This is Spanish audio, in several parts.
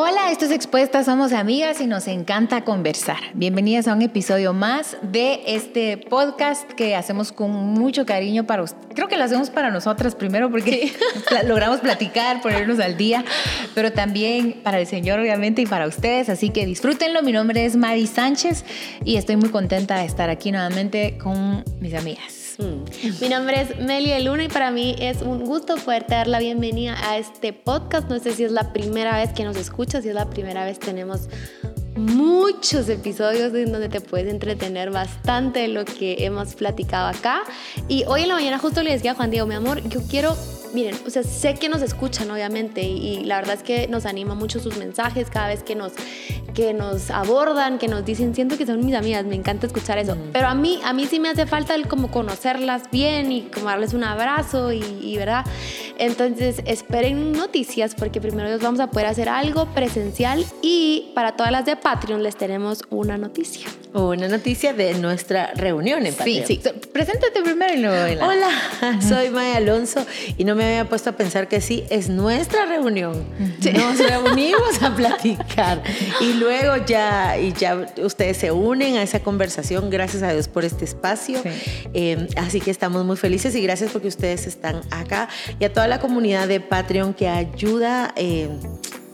Hola, esto es Expuestas, somos amigas y nos encanta conversar. Bienvenidas a un episodio más de este podcast que hacemos con mucho cariño para ustedes. Creo que lo hacemos para nosotras primero porque logramos platicar, ponernos al día, pero también para el Señor obviamente y para ustedes. Así que disfrútenlo. Mi nombre es Mari Sánchez y estoy muy contenta de estar aquí nuevamente con mis amigas. Mm. Mi nombre es Melia Luna y para mí es un gusto poderte dar la bienvenida a este podcast. No sé si es la primera vez que nos escuchas, si es la primera vez tenemos muchos episodios en donde te puedes entretener bastante de lo que hemos platicado acá. Y hoy en la mañana justo le decía a Juan Diego, mi amor, yo quiero miren, o sea, sé que nos escuchan obviamente y, la verdad es que nos anima mucho sus mensajes cada vez que nos, que nos abordan, que nos dicen, siento que son mis amigas, me encanta escuchar eso. Pero a mí, a mí sí me hace falta el como conocerlas bien y como darles un abrazo y, ¿verdad? Entonces, esperen noticias porque primero vamos a poder hacer algo presencial y para todas las de Patreon les tenemos una noticia. Una noticia de nuestra reunión en Patreon. Sí, sí. Preséntate primero y luego. Hola, soy Maya Alonso y no me había puesto a pensar que sí, es nuestra reunión. Nos reunimos a platicar y luego ya, y ya ustedes se unen a esa conversación. Gracias a Dios por este espacio. Em, así que estamos muy felices y gracias porque ustedes están acá y a la comunidad de Patreon que ayuda. Eh,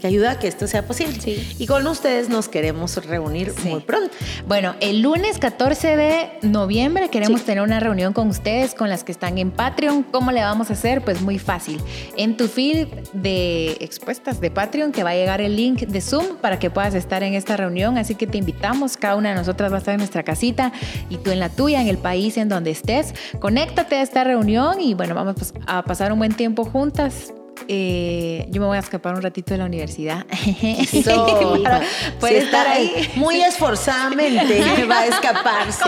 ayuda a que esto sea posible. Y con ustedes nos queremos reunir muy pronto. Bueno, el lunes 14 de noviembre queremos tener una reunión con ustedes, con las que están en Patreon. ¿Cómo le vamos a hacer? Pues muy fácil. En tu feed de expuestas de Patreon te va a llegar el link de Zoom para que puedas estar en esta reunión. Así que te invitamos. Cada una de nosotras va a estar en nuestra casita y tú en la tuya, en el país en donde estés. Conéctate a esta reunión y bueno, vamos a pasar un buen tiempo juntas eh, yo me voy a escapar un ratito de la universidad. puede estar ahí. Muy esforzadamente va a escaparse.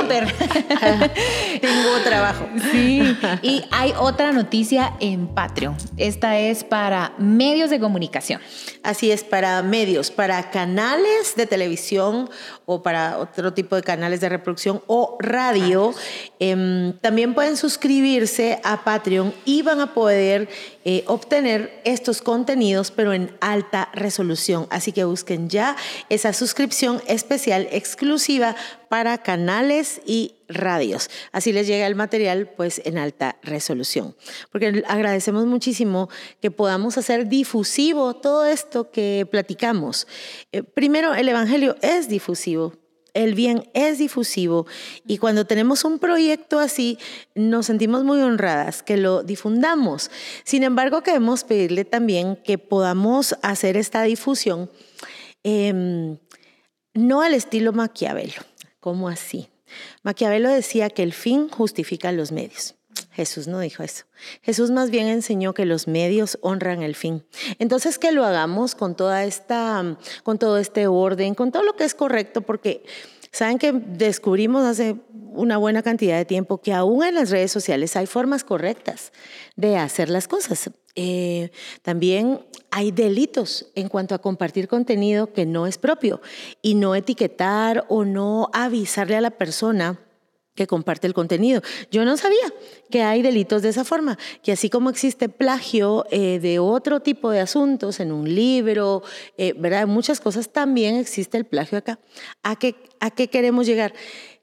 Tengo trabajo. Sí. Y hay otra noticia en Patreon. Esta es para medios de comunicación. Así es, para medios, para canales de televisión o para otro tipo de canales de reproducción o radio. Em, también pueden suscribirse a Patreon y van a poder eh, obtener estos contenidos, pero en alta resolución. Así que busquen ya esa suscripción especial exclusiva para canales y radios. Así les llega el material pues en alta resolución. Porque agradecemos muchísimo que podamos hacer difusivo todo esto que platicamos. Eh, primero, el Evangelio es difusivo, el bien es difusivo y cuando tenemos un proyecto así, nos sentimos muy honradas que lo difundamos. Sin embargo, queremos pedirle también que podamos hacer esta difusión em, no al estilo Maquiavelo. ¿Cómo así? Maquiavelo decía que el fin justifica los medios. Jesús no dijo eso. Jesús más bien enseñó que los medios honran el fin. Entonces que lo hagamos con toda esta, con todo este orden, con todo lo que es correcto, porque saben que descubrimos hace una buena cantidad de tiempo que aún en las redes sociales hay formas correctas de hacer las cosas. Eh, también hay delitos en cuanto a compartir contenido que no es propio y no etiquetar o no avisarle a la persona que comparte el contenido. Yo no sabía que hay delitos de esa forma, que así como existe plagio eh, de otro tipo de asuntos en un libro, eh, ¿verdad? Muchas cosas, también existe el plagio acá. ¿A qué, ¿A qué queremos llegar?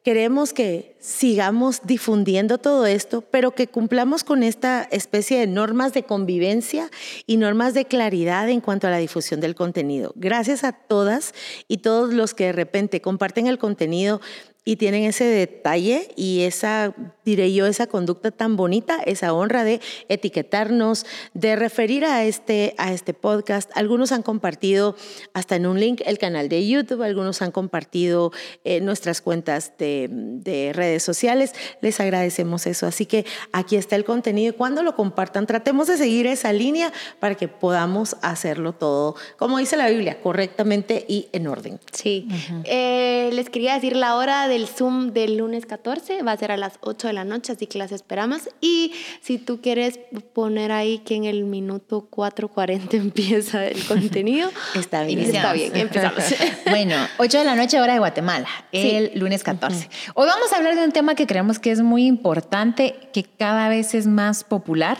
Queremos que sigamos difundiendo todo esto, pero que cumplamos con esta especie de normas de convivencia y normas de claridad en cuanto a la difusión del contenido. Gracias a todas y todos los que de repente comparten el contenido y tienen ese detalle y esa, diré yo, esa conducta tan bonita, esa honra de etiquetarnos, de referir a este, a este podcast. Algunos han compartido hasta en un link el canal de YouTube, algunos han compartido eh, nuestras cuentas de, de, redes sociales. Les agradecemos eso. Así que aquí está el contenido y cuando lo compartan, tratemos de seguir esa línea para que podamos hacerlo todo, como dice la Biblia, correctamente y en orden. Sí. eh, les quería decir la hora de el Zoom del lunes 14 va a ser a las 8 de la noche, así que las esperamos. Y si tú quieres poner ahí que en el minuto 4.40 empieza el contenido, está bien. Está bien, empezamos. bueno, 8 de la noche hora de Guatemala, el lunes 14. Hoy vamos a hablar de un tema que creemos que es muy importante, que cada vez es más popular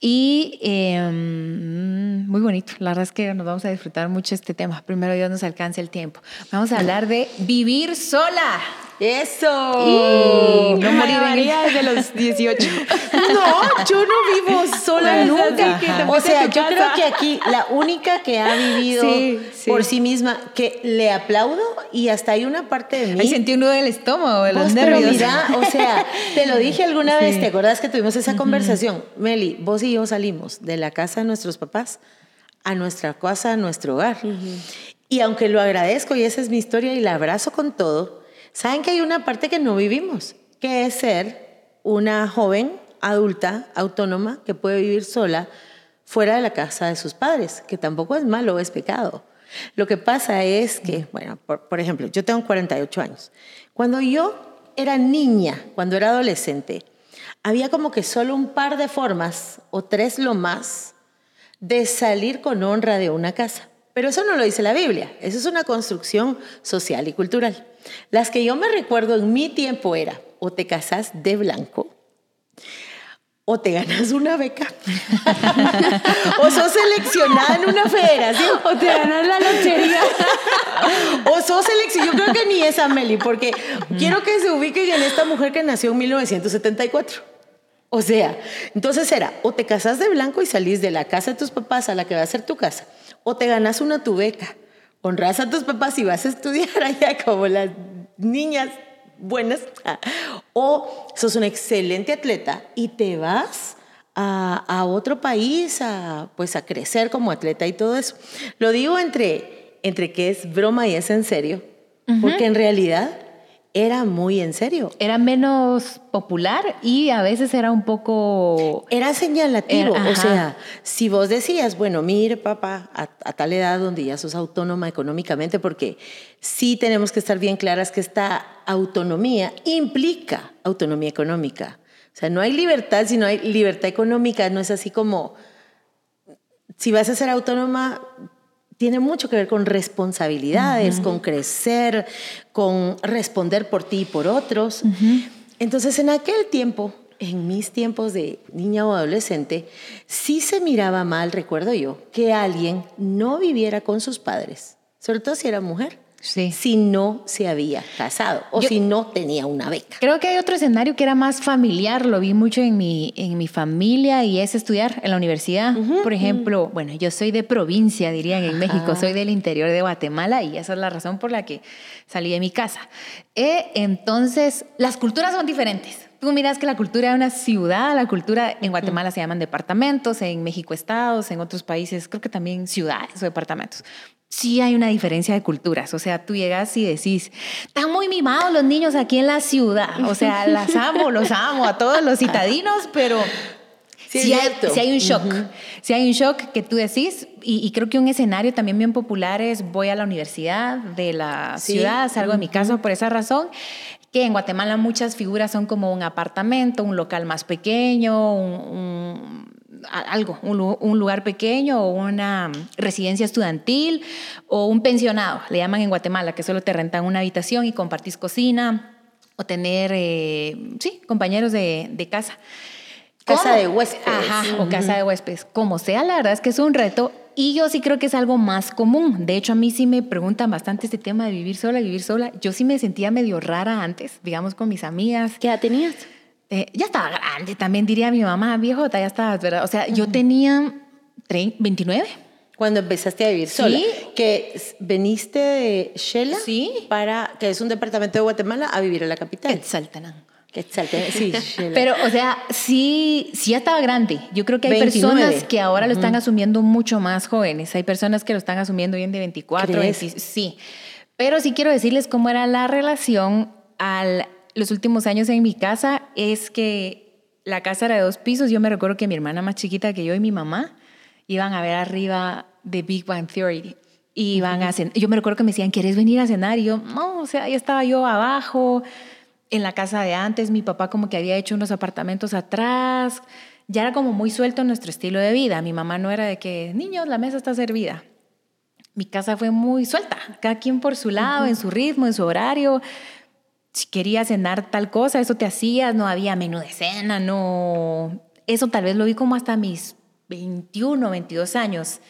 Y em, muy bonito, la verdad es que nos vamos a disfrutar mucho este tema. Primero Dios nos alcance el tiempo. Vamos a hablar de vivir sola. ¡Eso! Y no morir en desde los 18. No, yo no vivo sola nunca. O sea, yo creo que aquí la única que ha vivido Sí, sí. por sí misma, que le aplaudo y hasta hay una parte de mí. Ahí sentí un nudo del estómago, de los pero nervios. mira, o sea, te lo dije alguna vez. ¿te acuerdas que tuvimos esa conversación? Meli, vos y yo salimos de la casa de nuestros papás a nuestra casa, a nuestro hogar. Y aunque lo agradezco y esa es mi historia y la abrazo con todo, saben que hay una parte que no vivimos, que es ser una joven adulta, autónoma, que puede vivir sola fuera de la casa de sus padres, que tampoco es malo, es pecado. Lo que pasa es que, bueno, por, por ejemplo, yo tengo 48 años. Cuando yo era niña, cuando era adolescente, había como que solo un par de formas, o tres lo más, de salir con honra de una casa. Pero eso no lo dice la Biblia, eso es una construcción social y cultural. Las que yo me recuerdo en mi tiempo era, o te casas de blanco, o te ganas una beca, o sos seleccionada en una federación, O te ganas la lotería. o sos seleccionada. Yo creo que ni esa, Meli, porque quiero que se ubiquen en esta mujer que nació en 1974. O sea, entonces era, o te casas de blanco y salís de la casa de tus papás a la que va a ser tu casa, o te ganas una tu beca, honras a tus papás y vas a estudiar allá como las niñas buenas, o sos un excelente atleta y te vas a, a otro país a, pues a crecer como atleta y todo eso. Lo digo entre, entre que es broma y es en serio, porque en realidad era muy en serio. Era menos popular y a veces era un poco... Era señalativo, Era- o sea, si vos decías, bueno, mire papá, a, a tal edad donde ya sos autónoma económicamente, porque sí tenemos que estar bien claras que esta autonomía implica autonomía económica. O sea, no hay libertad si no hay libertad económica, no es así como, si vas a ser autónoma, tiene mucho que ver con responsabilidades, con crecer, con responder por ti y por otros. Entonces, en aquel tiempo, en mis tiempos de niña o adolescente, sí se miraba mal, recuerdo yo, que alguien no viviera con sus padres, sobre todo si era mujer, Sí. si no se había casado o Yo- si no tenía una beca. Creo que hay otro escenario que era más familiar, lo vi mucho en mi, en mi familia y es estudiar en la universidad. Por ejemplo, bueno, yo soy de provincia, dirían en México, soy del interior de Guatemala y esa es la razón por la que salí de mi casa. Eh, entonces, las culturas son diferentes. Tú miras que la cultura de una ciudad, la cultura en Guatemala se llaman departamentos, en México estados, en otros países creo que también ciudades o departamentos. Sí hay una diferencia de culturas, o sea, tú llegas y decís, están muy mimados los niños aquí en la ciudad, o sea, las amo, los amo a todos los citadinos, pero Sí, sí, hay, un shock, sí hay un shock que tú decís, y, y creo que un escenario también bien popular es voy a la universidad de la Sí. ciudad, salgo de mi casa por esa razón, que en Guatemala muchas figuras son como un apartamento, un local más pequeño, un, algo, un, lu- un lugar pequeño o una residencia estudiantil o un pensionado, le llaman en Guatemala, que solo te rentan una habitación y compartís cocina o tener, eh, sí, compañeros de casa. Casa de huéspedes. Ajá, o casa de huéspedes. Como sea, la verdad es que es un reto y yo sí creo que es algo más común. De hecho, a mí sí me preguntan bastante este tema de vivir sola, vivir sola. Yo sí me sentía medio rara antes, digamos, con mis amigas. ¿Qué edad tenías? Eh, ya estaba grande, también diría mi mamá, viejota, ya estabas, ¿verdad? O sea, yo tenía trein- 29. Cuando empezaste a vivir sola, Sí. que veniste de Shela Sí. para, que es un departamento de Guatemala, a vivir a la capital. Quetzaltenango. Sí. Pero, o sea, sí, sí ya estaba grande. Yo creo que hay 29. personas que ahora lo están asumiendo mucho más jóvenes. Hay personas que lo están asumiendo bien de 24, ¿Crees? 20, sí. Pero sí quiero decirles cómo era la relación al los últimos años en mi casa. Es que la casa era de dos pisos. Yo me recuerdo que mi hermana más chiquita que yo y mi mamá iban a ver arriba de Big Bang Theory. Y iban a cenar. Yo me recuerdo que me decían, ¿quieres venir a cenar? Y yo, no, o sea, ya estaba yo abajo, en la casa de antes. Mi papá como que había hecho unos apartamentos atrás. Ya era como muy suelto nuestro estilo de vida. Mi mamá no era de que, niños, la mesa está servida. Mi casa fue muy suelta, cada quien por su lado, en su ritmo, en su horario. Si querías cenar tal cosa, eso te hacías, no había menú de cena, no... eso tal vez lo vi como hasta mis 21, 22 años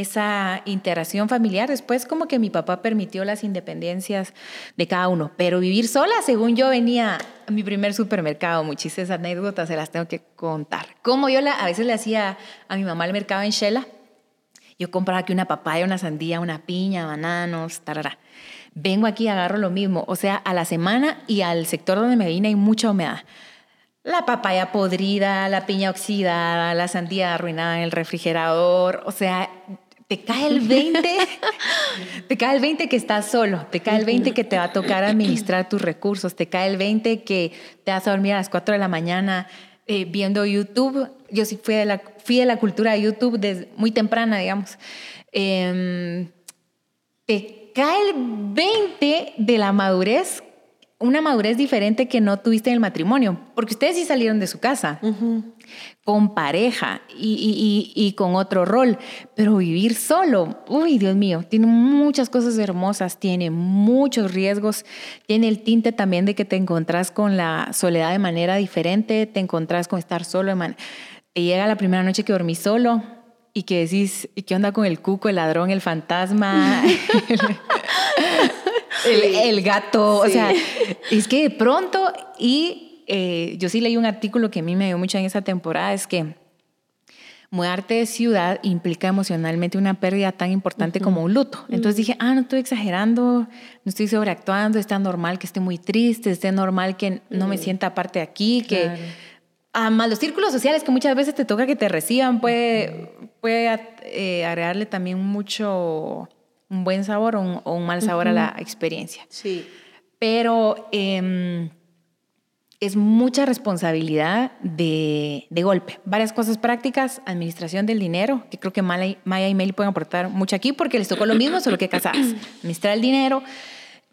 esa integración familiar. Después como que mi papá permitió las independencias de cada uno, pero vivir sola, según yo venía a mi primer supermercado, muchísimas anécdotas se las tengo que contar. Como yo la, a veces le hacía a mi mamá el mercado en Shela, yo compraba aquí una papaya, una sandía, una piña, bananos, tarara. Vengo aquí agarro lo mismo, o sea, a la semana y al sector donde me vine hay mucha humedad. La papaya podrida, la piña oxidada, la sandía arruinada en el refrigerador, o sea, te cae el 20, te cae el 20 que estás solo, te cae el 20 que te va a tocar administrar tus recursos, te cae el 20 que te vas a dormir a las 4 de la mañana eh, viendo YouTube. Yo sí fui de la, fui de la cultura de YouTube desde muy temprana, digamos. Em, te cae el 20 de la madurez una madurez diferente que no tuviste en el matrimonio, porque ustedes sí salieron de su casa, con pareja y, con otro rol, pero vivir solo, uy, Dios mío, tiene muchas cosas hermosas, tiene muchos riesgos, tiene el tinte también de que te encontrás con la soledad de manera diferente, te encontrás con estar solo, te llega la primera noche que dormí solo, y que decís, ¿y qué onda con el cuco, el ladrón, el fantasma? el, gato, o sea, es que de pronto, y eh, yo sí leí un artículo que a mí me dio mucho en esa temporada, es que mudarte de ciudad implica emocionalmente una pérdida tan importante como un luto. Entonces dije, ah, no estoy exagerando, no estoy sobreactuando, está normal que esté muy triste, esté normal que no me sienta parte de aquí, que... a más los círculos sociales que muchas veces te toca que te reciban puede, puede eh, agregarle también mucho un buen sabor o un, mal sabor a la experiencia. Sí. Pero em, es mucha responsabilidad de, de, golpe. Varias cosas prácticas, administración del dinero, que creo que Maya y Meli pueden aportar mucho aquí porque les tocó lo mismo, solo que casadas. Administrar el dinero.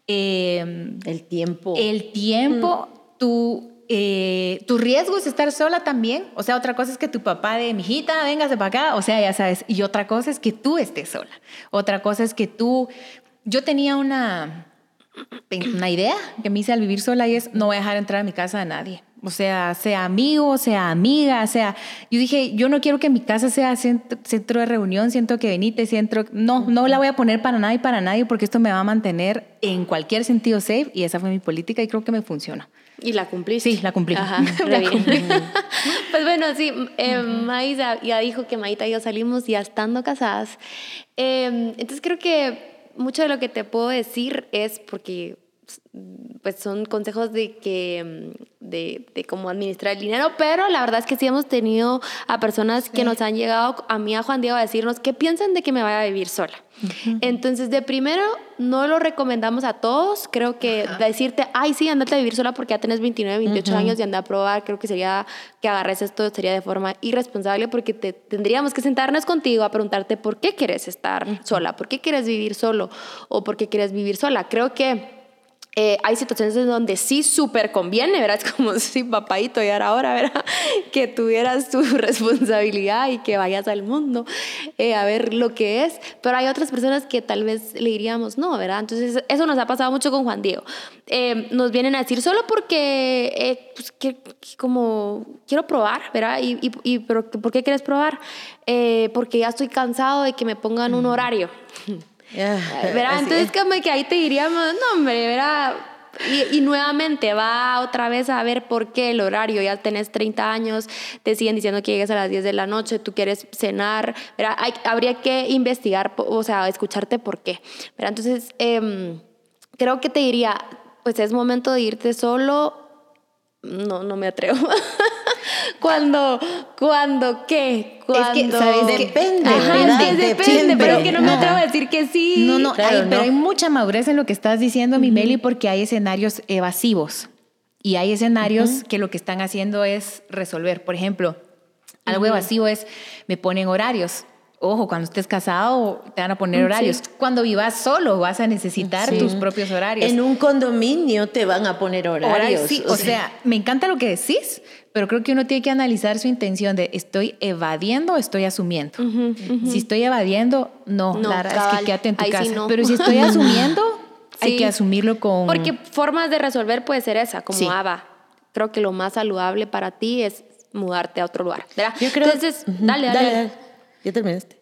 Em, el tiempo. El tiempo, tú eh, tu riesgo es estar sola también. O sea, otra cosa es que tu papá de mijita, véngase para acá. O sea, ya sabes. Y otra cosa es que tú estés sola. Otra cosa es que tú. Yo tenía una, una idea que me hice al vivir sola y es no voy a dejar entrar a mi casa a nadie. O sea, sea amigo, sea amiga, sea... Yo dije, yo no quiero que mi casa sea centro, de reunión, siento que venite, centro... No, no la voy a poner para nada y para nadie porque esto me va a mantener en cualquier sentido safe y esa fue mi política y creo que me funciona. ¿Y la cumpliste? Sí, la cumplí. Ajá, pues bueno, sí, eh, Maísa ya dijo que Maíta y yo salimos ya estando casadas. Em, entonces creo que mucho de lo que te puedo decir es porque pues son consejos de que de, de, cómo administrar el dinero, pero la verdad es que sí hemos tenido a personas que nos han llegado a mí a Juan Diego a decirnos qué piensan de que me vaya a vivir sola. Entonces, de primero, no lo recomendamos a todos. Creo que decirte, ay, sí, andate a vivir sola porque ya tenés 29, 28 años y anda a probar, creo que sería que agarres esto, sería de forma irresponsable porque te, tendríamos que sentarnos contigo a preguntarte por qué quieres estar sola, por qué quieres vivir solo o por qué quieres vivir sola. Creo que eh, hay situaciones en donde sí súper conviene, ¿verdad? Es como si papadito y ahora, ¿verdad? Que tuvieras tu responsabilidad y que vayas al mundo eh, a ver lo que es. Pero hay otras personas que tal vez le diríamos no, ¿verdad? Entonces, eso nos ha pasado mucho con Juan Diego. Eh, nos vienen a decir solo porque, pues, que, como, quiero probar, ¿verdad? Y, y, y pero, ¿por qué quieres probar? porque ya estoy cansado de que me pongan un horario. ¿Verdad? Entonces, como que ahí te diríamos, no, hombre, ¿verdad? Y, y, nuevamente va otra vez a ver por qué el horario, ya tenés 30 años, te siguen diciendo que llegues a las 10 de la noche, tú quieres cenar, ¿verdad? Hay, habría que investigar, o sea, escucharte por qué. ¿verdad? Entonces, eh, creo que te diría, pues es momento de irte solo no, no me atrevo. cuando, cuando, ¿qué? Cuando... Es que, ¿sabes? Depende. Ajá, depende, pero es que no, me atrevo a decir que sí. No, no, pero hay mucha madurez en lo que estás diciendo, mi Meli, porque hay escenarios evasivos. Y hay escenarios que lo que están haciendo es resolver. Por ejemplo, algo evasivo es, me ponen horarios ojo, cuando estés casado te van a poner mm, horarios. Cuando vivas solo vas a necesitar tus propios horarios. En un condominio te van a poner horarios. Sí, o, sea, me encanta lo que decís, pero creo que uno tiene que analizar su intención de estoy evadiendo o estoy asumiendo. Si estoy evadiendo, no, verdad es que quédate en tu casa. Pero si estoy asumiendo, hay que asumirlo con... Porque formas de resolver puede ser esa, como Ava. Creo que lo más saludable para ti es mudarte a otro lugar. ¿verdad? Yo creo. Entonces, Ujú. dale, dale. ¿Ya terminaste?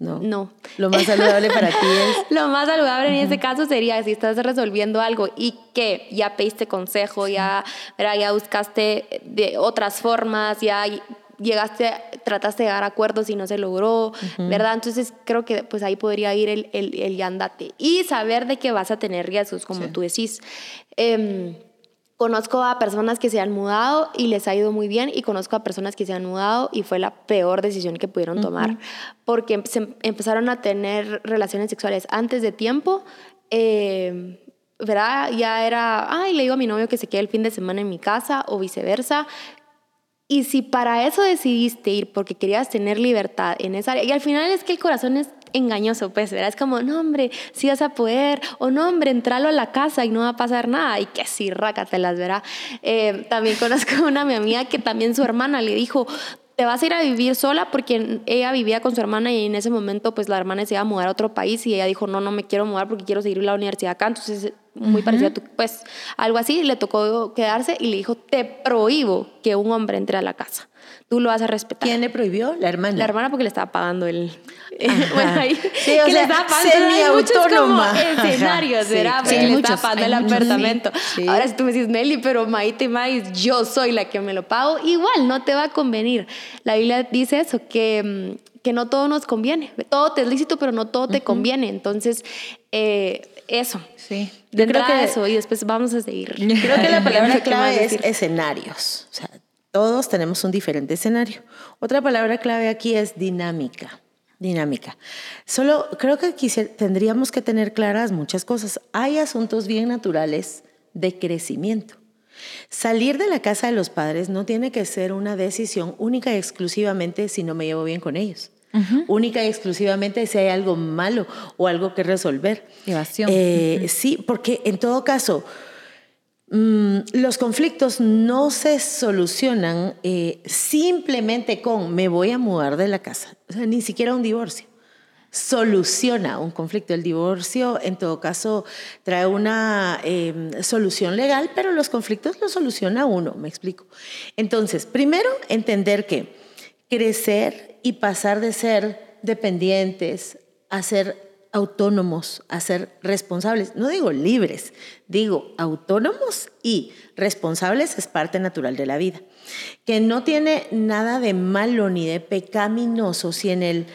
No. No. Lo más saludable para ti es. Lo más saludable en este caso sería si estás resolviendo algo y que ya pediste consejo, ya, ¿verdad? ya buscaste de otras formas, ya llegaste, trataste de llegar a acuerdos y no se logró, ¿verdad? Entonces creo que pues ahí podría ir el, el, el ya andate. Y saber de que vas a tener riesgos, como Sí. tú decís. Em, Conozco a personas que se han mudado y les ha ido muy bien y conozco a personas que se han mudado y fue la peor decisión que pudieron tomar porque em- se em- empezaron a tener relaciones sexuales antes de tiempo. eh, ¿Verdad? Ya era, ay, le digo a mi novio que se quede el fin de semana en mi casa o viceversa. Y si para eso decidiste ir porque querías tener libertad en esa área, y al final es que el corazón es engañoso, pues, ¿verdad? Es como, no, hombre, sí vas a poder, o no, hombre, entralo a la casa y no va a pasar nada, y que sí, rácatelas, ¿verdad? Eh, también conozco una mi amiga que también su hermana le dijo, te vas a ir a vivir sola porque ella vivía con su hermana y en ese momento pues la hermana se iba a mudar a otro país y ella dijo, no, no me quiero mudar porque quiero seguir la universidad acá, entonces muy parecido a tu, pues algo así, le tocó quedarse y le dijo, te prohíbo que un hombre entre a la casa, tú lo vas a respetar. ¿Quién le prohibió? La hermana. La hermana porque le estaba pagando el... Bueno, ahí, Sí, o que le sea, estaba pagando hay muchos como escenarios, Sí, ¿verdad? sí, Porque le estaba pagando el muchos, apartamento. Ahora si tú me dices, Meli, pero Maite Mais, yo soy la que me lo pago, igual no te va a convenir. La Biblia dice eso, que, mm, que no todo nos conviene. Todo te es lícito, pero no todo te conviene. Entonces, eh, eso. Sí. De Yo creo que- eso, y después vamos a seguir. Creo que la palabra ¿Qué más clave es escenarios. O sea, todos tenemos un diferente escenario. Otra palabra clave aquí es dinámica. Dinámica. Solo creo que quisier- tendríamos que tener claras muchas cosas. Hay asuntos bien naturales de crecimiento. Salir de la casa de los padres no tiene que ser una decisión única y exclusivamente si no me llevo bien con ellos. Única y exclusivamente si hay algo malo o algo que resolver. Evasión. Eh, Sí, porque en todo caso, mm, los conflictos no se solucionan eh, simplemente con me voy a mudar de la casa. O sea, ni siquiera un divorcio soluciona un conflicto. El divorcio, en todo caso, trae una eh, solución legal, pero los conflictos los soluciona uno, me explico. Entonces, primero, entender que crecer y pasar de ser dependientes a ser autónomos, a ser responsables, no digo libres, digo autónomos y responsables es parte natural de la vida, que no tiene nada de malo ni de pecaminoso si en el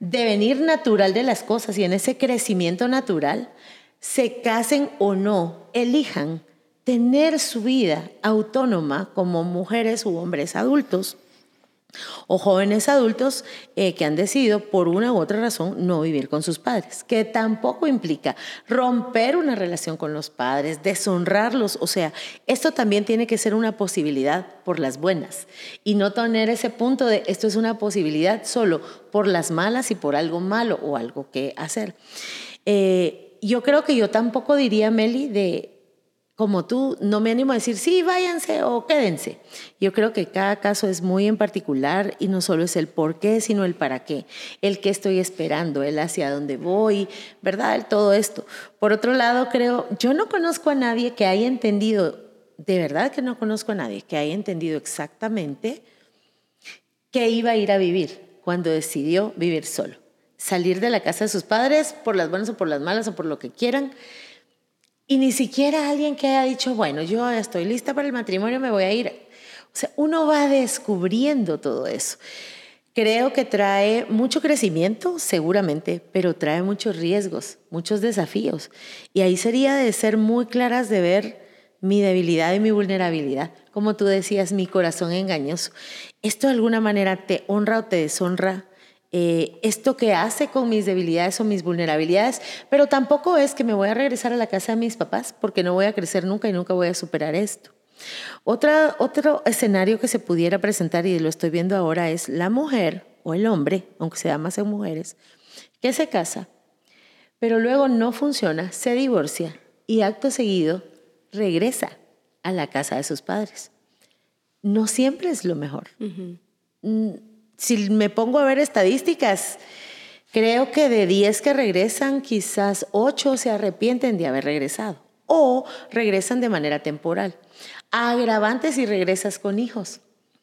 devenir natural de las cosas y en ese crecimiento natural, se casen o no, elijan tener su vida autónoma como mujeres u hombres adultos o jóvenes adultos eh, que han decidido por una u otra razón no vivir con sus padres, que tampoco implica romper una relación con los padres, deshonrarlos, o sea, esto también tiene que ser una posibilidad por las buenas y no tener ese punto de esto es una posibilidad solo por las malas y por algo malo o algo que hacer. Eh, yo creo que yo tampoco diría, Meli, de como tú, no me animo a decir, sí, váyanse o quédense. Yo creo que cada caso es muy en particular y no solo es el por qué, sino el para qué, el qué estoy esperando, el hacia dónde voy, ¿verdad? Todo esto. Por otro lado, creo, yo no conozco a nadie que haya entendido, de verdad que no conozco a nadie que haya entendido exactamente qué iba a ir a vivir cuando decidió vivir solo. Salir de la casa de sus padres por las buenas o por las malas o por lo que quieran y ni siquiera alguien que haya dicho, bueno, yo estoy lista para el matrimonio, me voy a ir. O sea, uno va descubriendo todo eso. Creo que trae mucho crecimiento, seguramente, pero trae muchos riesgos, muchos desafíos. Y ahí sería de ser muy claras de ver mi debilidad y mi vulnerabilidad. Como tú decías, mi corazón engañoso. ¿Esto de alguna manera te honra o te deshonra? Eh, esto que hace con mis debilidades o mis vulnerabilidades, pero tampoco es que me voy a regresar a la casa de mis papás porque no voy a crecer nunca y nunca voy a superar esto. Otra, otro escenario que se pudiera presentar, y lo estoy viendo ahora, es la mujer o el hombre, aunque sea más en mujeres, que se casa, pero luego no funciona, se divorcia y acto seguido regresa a la casa de sus padres. No siempre es lo mejor. Si me pongo a ver estadísticas, creo que de 10 que regresan, quizás 8 se arrepienten de haber regresado o regresan de manera temporal. Agravante si regresas con hijos.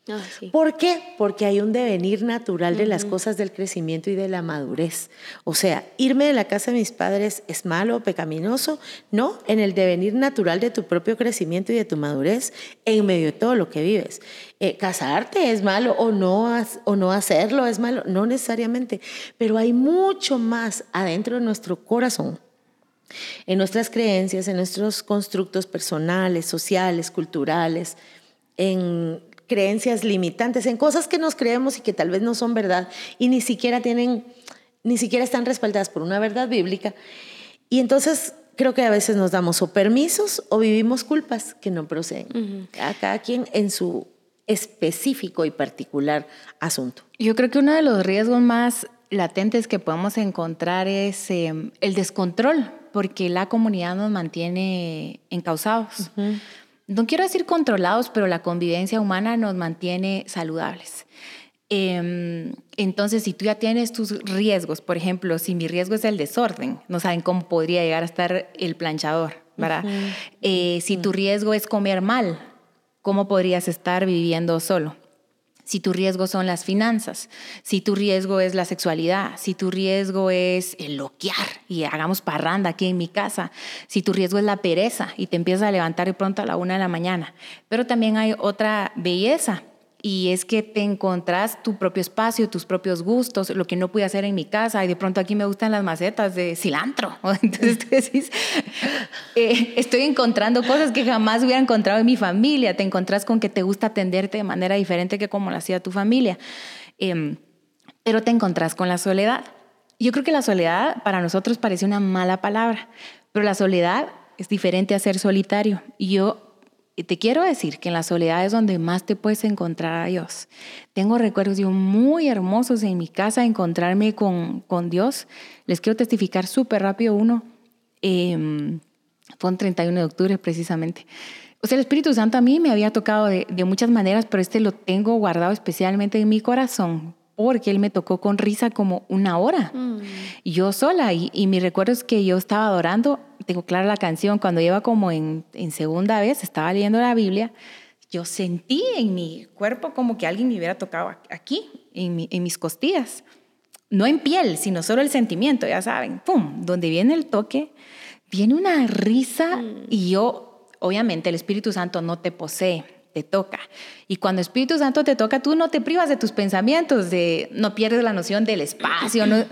Ah, sí. ¿Por qué? Porque hay un devenir natural de las cosas del crecimiento y de la madurez. O sea, irme de la casa de mis padres es malo o pecaminoso. No, en el devenir natural de tu propio crecimiento y de tu madurez en medio de todo lo que vives. Eh, casarte es malo o no, o no hacerlo es malo, no necesariamente. Pero hay mucho más adentro de nuestro corazón en nuestras creencias, en nuestros constructos personales, sociales, culturales, en creencias limitantes, en cosas que nos creemos y que tal vez no son verdad y ni siquiera tienen, ni siquiera están respaldadas por una verdad bíblica. Y entonces creo que a veces nos damos o permisos o vivimos culpas que no proceden. A cada quien en su específico y particular asunto. Yo creo que uno de los riesgos más latentes que podemos encontrar es eh, el descontrol, porque la comunidad nos mantiene encausados. No quiero decir controlados, pero la convivencia humana nos mantiene saludables. Eh, entonces, si tú ya tienes tus riesgos, por ejemplo, si mi riesgo es el desorden, no saben cómo podría llegar a estar el planchador, ¿verdad? Eh, si tu riesgo es comer mal, ¿cómo podrías estar viviendo solo? Si tu riesgo son las finanzas, si tu riesgo es la sexualidad, si tu riesgo es el loquear y hagamos parranda aquí en mi casa, si tu riesgo es la pereza y te empiezas a levantar de pronto a la una de la mañana. Pero también hay otra belleza y es que te encontrás tu propio espacio, tus propios gustos, lo que no pude hacer en mi casa y de pronto aquí me gustan las macetas de cilantro. Entonces tú decís, eh, estoy encontrando cosas que jamás hubiera encontrado en mi familia. Te encontrás con que te gusta atenderte de manera diferente que como lo hacía tu familia. Eh, pero te encontrás con la soledad. Yo creo que la soledad para nosotros parece una mala palabra, pero la soledad es diferente a ser solitario. Y yo te quiero decir que en la soledad es donde más te puedes encontrar a Dios. Tengo recuerdos yo muy hermosos en mi casa, encontrarme con, con Dios. Les quiero testificar súper rápido uno. Eh, fue un 31 de octubre precisamente. O sea, el Espíritu Santo a mí me había tocado de, de muchas maneras, pero este lo tengo guardado especialmente en mi corazón porque él me tocó con risa como una hora. Mm. Y yo sola. Y, y mi recuerdo es que yo estaba adorando, tengo clara la canción, cuando iba como en, en segunda vez, estaba leyendo la Biblia, yo sentí en mi cuerpo como que alguien me hubiera tocado aquí, en, mi- en mis costillas. No en piel, sino solo el sentimiento, ya saben. ¡Pum! Donde viene el toque, viene una risa y yo, obviamente, el Espíritu Santo no te posee, te toca. Y cuando el Espíritu Santo te toca, tú no te privas de tus pensamientos, de, no pierdes la noción del espacio, no,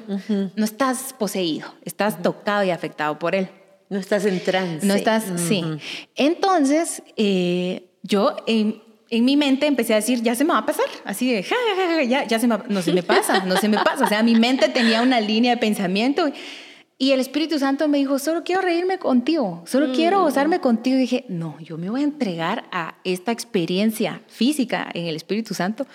no estás poseído, estás tocado y afectado por él. No estás en trance. No estás, sí. Entonces, eh, yo en, en mi mente empecé a decir, ya se me va a pasar, así de, ja, ja, ja, ja, ya, ya se me, no se me pasa, no se me pasa. O sea, mi mente tenía una línea de pensamiento y el Espíritu Santo me dijo, solo quiero reírme contigo, solo quiero gozarme contigo. Y dije, no, yo me voy a entregar a esta experiencia física en el Espíritu Santo.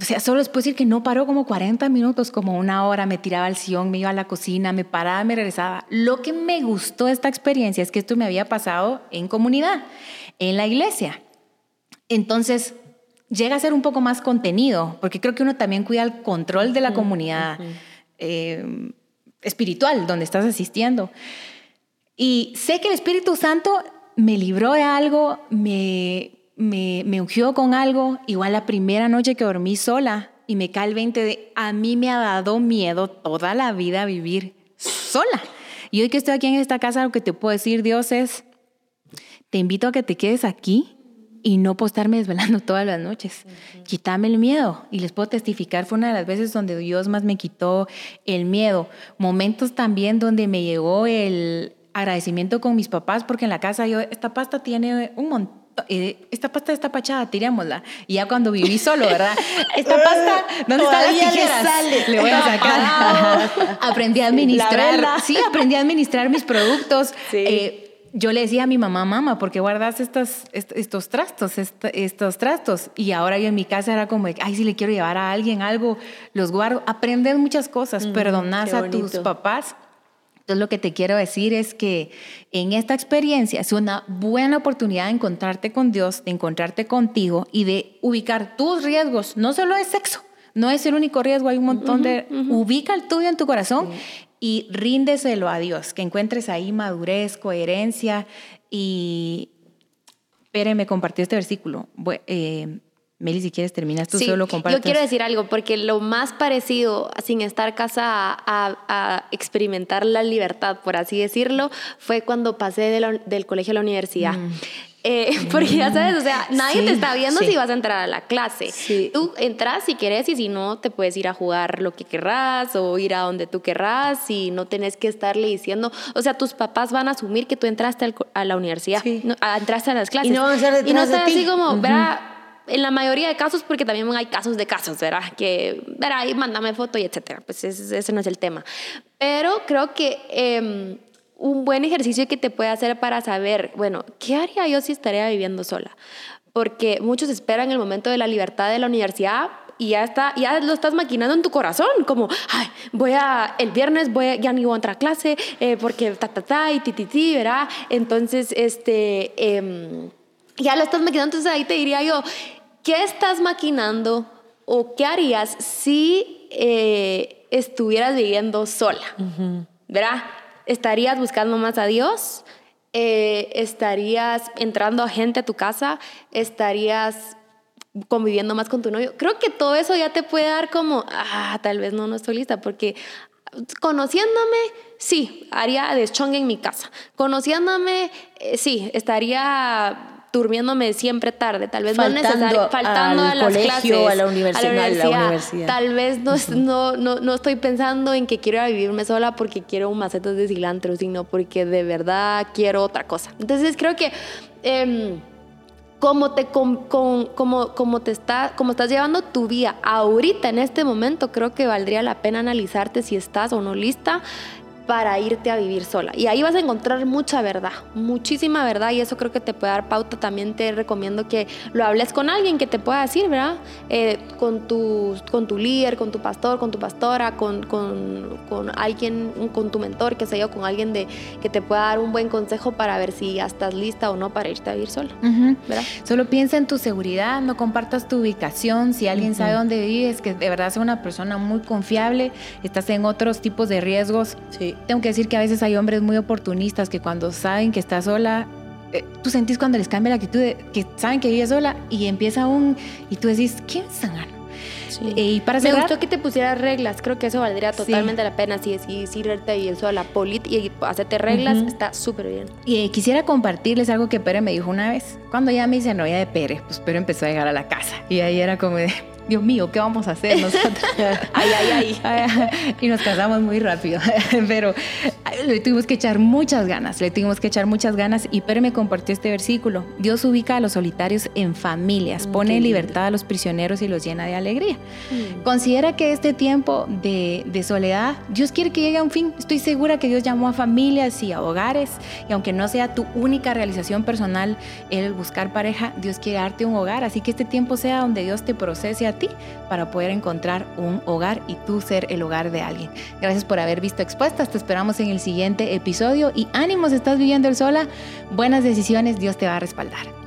O sea, solo les puedo decir que no paró como 40 minutos, como una hora, me tiraba al sillón, me iba a la cocina, me paraba, me regresaba. Lo que me gustó de esta experiencia es que esto me había pasado en comunidad, en la iglesia. Entonces, llega a ser un poco más contenido, porque creo que uno también cuida el control de la comunidad eh, espiritual donde estás asistiendo. Y sé que el Espíritu Santo me libró de algo, me, me, me ungió con algo. Igual la primera noche que dormí sola y me cae el 20 de, a mí me ha dado miedo toda la vida vivir sola. Y hoy que estoy aquí en esta casa, lo que te puedo decir, Dios, es, te invito a que te quedes aquí y no por estarme desvelando todas las noches. Quítame el miedo. Y les puedo testificar, fue una de las veces donde Dios más me quitó el miedo. Momentos también donde me llegó el agradecimiento con mis papás, porque en la casa yo, esta pasta tiene un montón. Eh, esta pasta está pachada, tirémosla. Y ya cuando viví solo, ¿verdad? Esta pasta, ¿dónde están las le tijeras? sale. Le voy a sacar. Aprendí a administrar. Sí, aprendí a administrar mis productos. Sí. Eh, yo le decía a mi mamá, mamá, ¿por qué guardas estos, est- estos trastos, est- estos trastos? Y ahora yo en mi casa era como, ay, si le quiero llevar a alguien algo, los guardo. Aprendes muchas cosas, perdonas qué a tus papás. Entonces lo que te quiero decir es que en esta experiencia es una buena oportunidad de encontrarte con Dios, de encontrarte contigo y de ubicar tus riesgos. No solo es sexo, no es el único riesgo, hay un montón de... Ubica el tuyo en tu corazón y ríndeselo a Dios, que encuentres ahí madurez, coherencia y... Pere me compartió este versículo. Eh, Meli, si quieres terminas tú Sí, solo compartes. Yo quiero decir algo, porque lo más parecido, sin estar casada, a, a experimentar la libertad, por así decirlo, fue cuando pasé de la- del colegio a la universidad. Eh, porque ya sabes, o sea, nadie Sí, te está viendo sí. si vas a entrar a la clase. Sí. Tú entras si querés y si no, te puedes ir a jugar lo que querrás o ir a donde tú querrás y no tenés que estarle diciendo, o sea, tus papás van a asumir que tú entraste a la universidad, Sí. no, a- entraste a las clases. Y no van a Y no detrás de así como. ¿verdad? En la mayoría de casos, porque también hay casos de casos, ¿verdad? Que, ¿verdad? Y mándame foto y etcétera. Pues ese, ese no es el tema. Pero creo que em, un buen ejercicio que te puede hacer para saber, bueno, ¿qué haría yo si estaría viviendo sola? Porque muchos esperan el momento de la libertad de la universidad y ya está, ya lo estás maquinando en tu corazón, como, ay, voy a, el viernes voy a, ya ni voy a entrar a clase, eh, porque ta, ta, ta, y ti, ti, ti, ¿verdad? Entonces, este, em, ya lo estás maquinando, entonces ahí te diría yo, ¿qué estás maquinando o qué harías si eh, estuvieras viviendo sola? ¿Verdad? ¿Estarías buscando más a Dios? Eh, ¿Estarías entrando a gente a tu casa? ¿Estarías conviviendo más con tu novio? Creo que todo eso ya te puede dar como, ah, tal vez no, no estoy lista, porque conociéndome, sí, haría deschongue en mi casa. Conociéndome, eh, sí, estaría durmiéndome siempre tarde, tal vez Faltando no necesario, faltando al a las colegio, clases, a la universidad, a la universidad. Tal vez no, no, no, no estoy pensando en que quiero ir a vivirme sola porque quiero un macetas de cilantro, sino porque de verdad quiero otra cosa. Entonces creo que em, como te, com- como, como te está, como estás llevando tu vida ahorita, en este momento, creo que valdría la pena analizarte si estás o no lista para irte a vivir sola. Y ahí vas a encontrar mucha verdad, muchísima verdad, y eso creo que te puede dar pauta. También te recomiendo que lo hables con alguien que te pueda decir, ¿verdad? Eh, con, tu, con tu líder, con tu pastor, con tu pastora, con, con, con alguien, con tu mentor, que sé yo, con alguien de, que te pueda dar un buen consejo para ver si ya estás lista o no para irte a vivir sola. Solo piensa en tu seguridad, no compartas tu ubicación. Si alguien sabe dónde vives, que de verdad sea una persona muy confiable, estás en otros tipos de riesgos. Sí. Tengo que decir que a veces hay hombres muy oportunistas que cuando saben que estás sola, eh, tú sentís cuando les cambia la actitud de que saben que vives sola y empieza un y tú decís, ¿quién es? Eh, y para Me cerrar, gustó que te pusieras reglas, creo que eso valdría totalmente la pena si decidís irte a vivir sola, polit y hacerte reglas, está súper bien. Y eh, quisiera compartirles algo que Pere me dijo una vez. Cuando ya me hice novia de Pere, pues Pere empezó a llegar a la casa. Y ahí era como de, Dios mío, ¿qué vamos a hacer nosotros? Ay, ay, ay. y nos casamos muy rápido. Pero le tuvimos que echar muchas ganas, le tuvimos que echar muchas ganas. Y Pere me compartió este versículo. Dios ubica a los solitarios en familias, Mm, pone en libertad a los prisioneros y los llena de alegría. Mm. Considera que este tiempo de, de soledad, Dios quiere que llegue a un fin. Estoy segura que Dios llamó a familias y a hogares. Y aunque no sea tu única realización personal el buscar pareja, Dios quiere darte un hogar. Así que este tiempo sea donde Dios te procese a ti para poder encontrar un hogar y tú ser el hogar de alguien. Gracias por haber visto Expuestas. Te esperamos en siguiente episodio. Y ánimos, estás viviendo el sola. Buenas decisiones, Dios te va a respaldar.